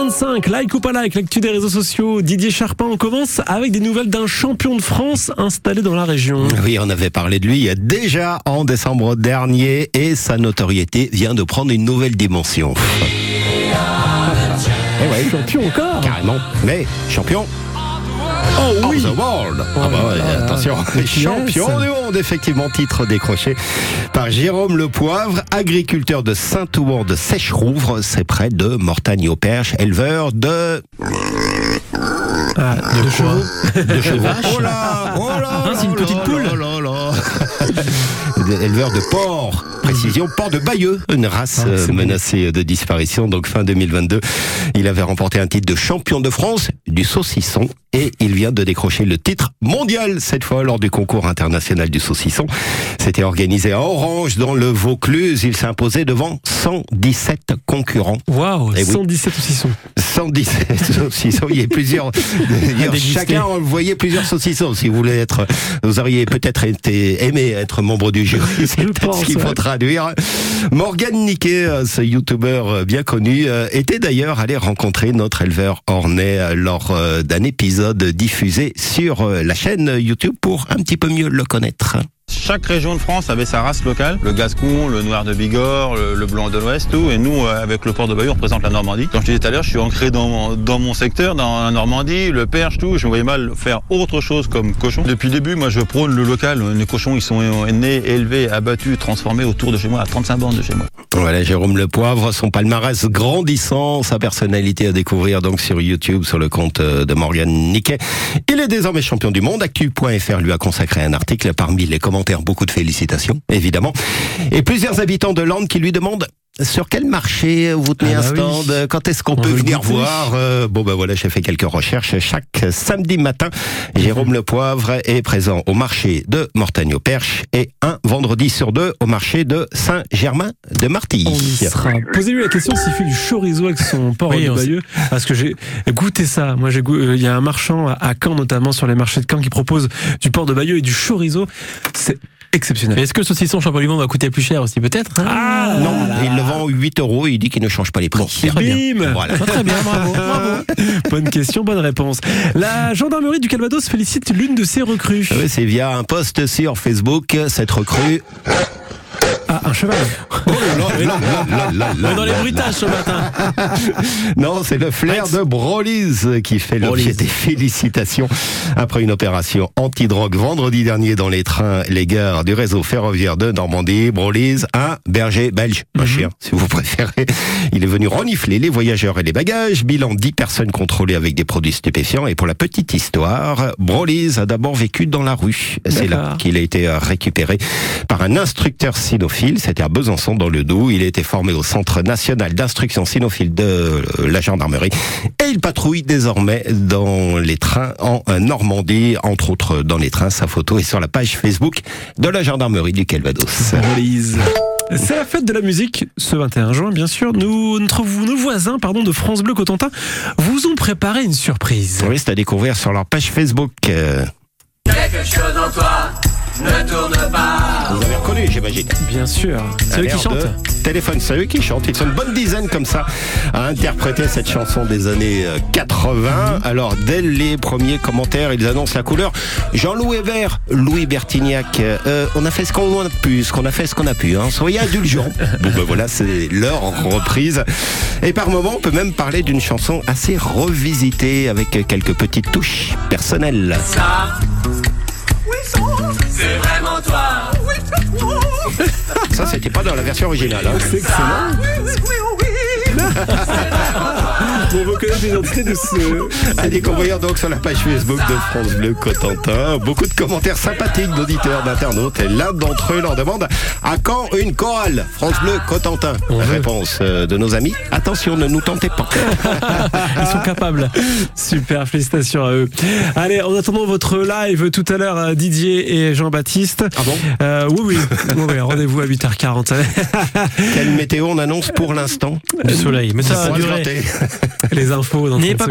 8h25, like ou pas like, l'actu des réseaux sociaux. Didier Charpin, on commence avec des nouvelles d'un champion de France installé dans la région. Oui, on avait parlé de lui déjà en décembre dernier et sa notoriété vient de prendre une nouvelle dimension. Eh ouais, champion encore Carrément, mais champion Oh oui of the world. Ah bah ouais, là là. attention, champion du monde, effectivement, titre décroché par Jérôme Le Poivre, agriculteur de Saint-Ouen de Sèche-Rouvre, c'est près de Mortagne-au-Perche, éleveur de, Ah, de chevaux. de chevaux. Oh là, oh là, Ah, c'est une petite poule. là, là, là. éleveur de porc. Précision, porc de Bayeux, une race Ah, euh, menacée de disparition. Donc fin 2022, il avait remporté un titre de champion de France du saucisson et il vient de décrocher le titre mondial cette fois lors du concours international du saucisson. C'était organisé à Orange dans le Vaucluse. Il imposé devant 117 concurrents. Waouh, Eh oui. 117 saucissons. 117 saucissons. Il y a plusieurs. chacun envoyait plusieurs saucissons. Si vous voulez être, vous auriez peut-être été aimé être membre du jury. C'est Je peut-être pense, ce qu'il ouais. faut traduire. Morgan Niquet, euh, ce youtubeur euh, bien connu, euh, était d'ailleurs allé rencontrer notre éleveur euh, lors d'un épisode diffusé sur euh, la chaîne YouTube pour un petit peu mieux le connaître. Chaque région de France avait sa race locale, le gascon, le noir de Bigorre, le, blanc de l'Ouest, tout. Et nous, euh, avec le port de Bayeux, on représente la Normandie. Comme je disais tout à l'heure, je suis ancré dans dans mon secteur, dans la Normandie, le perche, tout. Je me voyais mal faire autre chose comme cochon. Depuis le début, moi, je prône le local. Les cochons, ils sont nés, élevés, abattus, transformés autour de chez moi, à 35 bornes de chez moi. Voilà, Jérôme Le Poivre, son palmarès grandissant, sa personnalité à découvrir donc sur YouTube, sur le compte euh, de Morgan Niquet. Il est désormais champion du monde. Actu.fr lui a consacré un article parmi les commentaires, beaucoup de félicitations, évidemment. Et plusieurs habitants de Lande qui lui demandent sur quel marché vous tenez Ah un bah oui. stand? Quand est-ce qu'on On peut venir voir Euh, Bon ben voilà, j'ai fait quelques recherches. Chaque samedi matin, Jérôme Le Poivre est présent au marché de Mortagne-au-Perche et un vendredi sur deux au marché de Saint-Germain de Martilly. On y sera. Posez-lui la question s'il fait du chorizo avec son porc Oui, de. Parce que j'ai goûté ça. Moi, j'ai goût- euh, il y a un marchand à- à Caen, notamment sur les marchés de Caen, qui propose du porc de Bayeux et du chorizo. C'est exceptionnel. Mais est-ce que le saucisson monde va coûter plus cher aussi peut-être hein Ah, Non, il le vend 8 euros et il dit qu'il ne change pas les prix. Bim Voilà. Ah, Très bien, bravo, bravo. Bonne question, bonne réponse. La gendarmerie du Calvados félicite l'une de ses recrues. Oui, c'est via un post sur Facebook, cette recrue. Ah, un cheval. Oh là là là là là On là est dans les bruitages ce matin. Non, c'est le flair de Broly's qui fait l'objet des félicitations après une opération anti-drogue vendredi dernier dans les trains, les gares du réseau ferroviaire de Normandie. Broly's, un berger belge, un chien, si vous préférez. Il est venu renifler les voyageurs et les bagages. Bilan 10 personnes contrôlées avec des produits stupéfiants. Et pour la petite histoire, Broly's a d'abord vécu dans la rue. C'est là qu'il a été euh, récupéré par un instructeur cynophile. C'était à Besançon, dans le Doubs. Il a été formé au Centre national d'instruction cynophile de euh, la gendarmerie. Et il patrouille désormais dans les trains en euh, Normandie, entre autres dans les trains. Sa photo est sur la page Facebook de la gendarmerie du Calvados. Broly's. C'est la fête de la musique ce 21 juin, bien sûr. Nous, notre, nos voisins pardon, de France Bleu Cotentin vous ont préparé une surprise. Oui, c'est à découvrir sur leur page Facebook. Euh, Quelque chose en toi ne tourne pas. Vous avez reconnu, j'imagine. Bien sûr. C'est eux qui chantent. Téléphone, c'est eux qui chantent. Ils sont une bonne dizaine comme ça à interpréter cette chanson des années euh, 80. Alors, dès les premiers commentaires, ils annoncent la couleur. Jean-Louis Hébert, Louis Bertignac, euh, on a fait ce qu'on a pu, ce qu'on a fait ce qu'on a pu. Hein. Soyez indulgents. bon, ben voilà, c'est leur reprise. Et par moments, on peut même parler d'une chanson assez revisitée avec quelques petites touches personnelles. Ça, Ça, c'était pas dans la version originale. hein. C'est excellent. On veut connaître l'identité de ce. À découvrir donc sur la page Facebook de France Bleu Cotentin. Beaucoup de commentaires sympathiques d'auditeurs, d'internautes. Et l'un d'entre eux leur demande à quand une chorale? France Bleu Cotentin Réponse euh, de nos amis. Attention, ne nous tentez pas. Ils sont capables. Super, félicitations à eux. Allez, en attendant votre live tout à l'heure, euh, Didier et Jean-Baptiste. Ah bon? Euh, Oui, oui. Oui, oui, Rendez-vous à 8h40. Quelle météo on annonce pour l'instant? Du soleil. Mais ça On va durer. Les infos dans N'ayez 30 pas